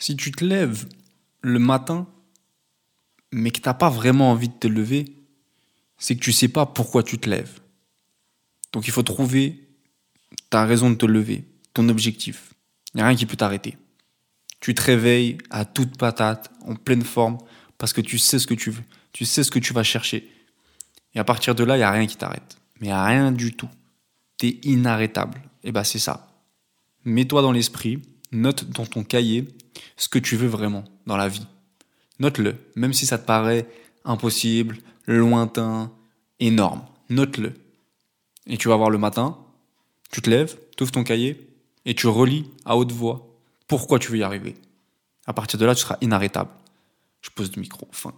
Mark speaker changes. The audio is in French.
Speaker 1: Si tu te lèves le matin, mais que t'as pas vraiment envie de te lever, c'est que tu sais pas pourquoi tu te lèves. Donc il faut trouver ta raison de te lever, ton objectif. Il n'y a rien qui peut t'arrêter. Tu te réveilles à toute patate, en pleine forme, parce que tu sais ce que tu veux. Tu sais ce que tu vas chercher. Et à partir de là, il n'y a rien qui t'arrête. Mais rien du tout. Tu es inarrêtable. Et bah c'est ça. Mets-toi dans l'esprit, note dans ton cahier ce que tu veux vraiment dans la vie. Note-le, même si ça te paraît impossible, lointain, énorme. Note-le. Et tu vas voir le matin, tu te lèves, tu ouvres ton cahier et tu relis à haute voix pourquoi tu veux y arriver. À partir de là, tu seras inarrêtable. Je pose le micro. Fin.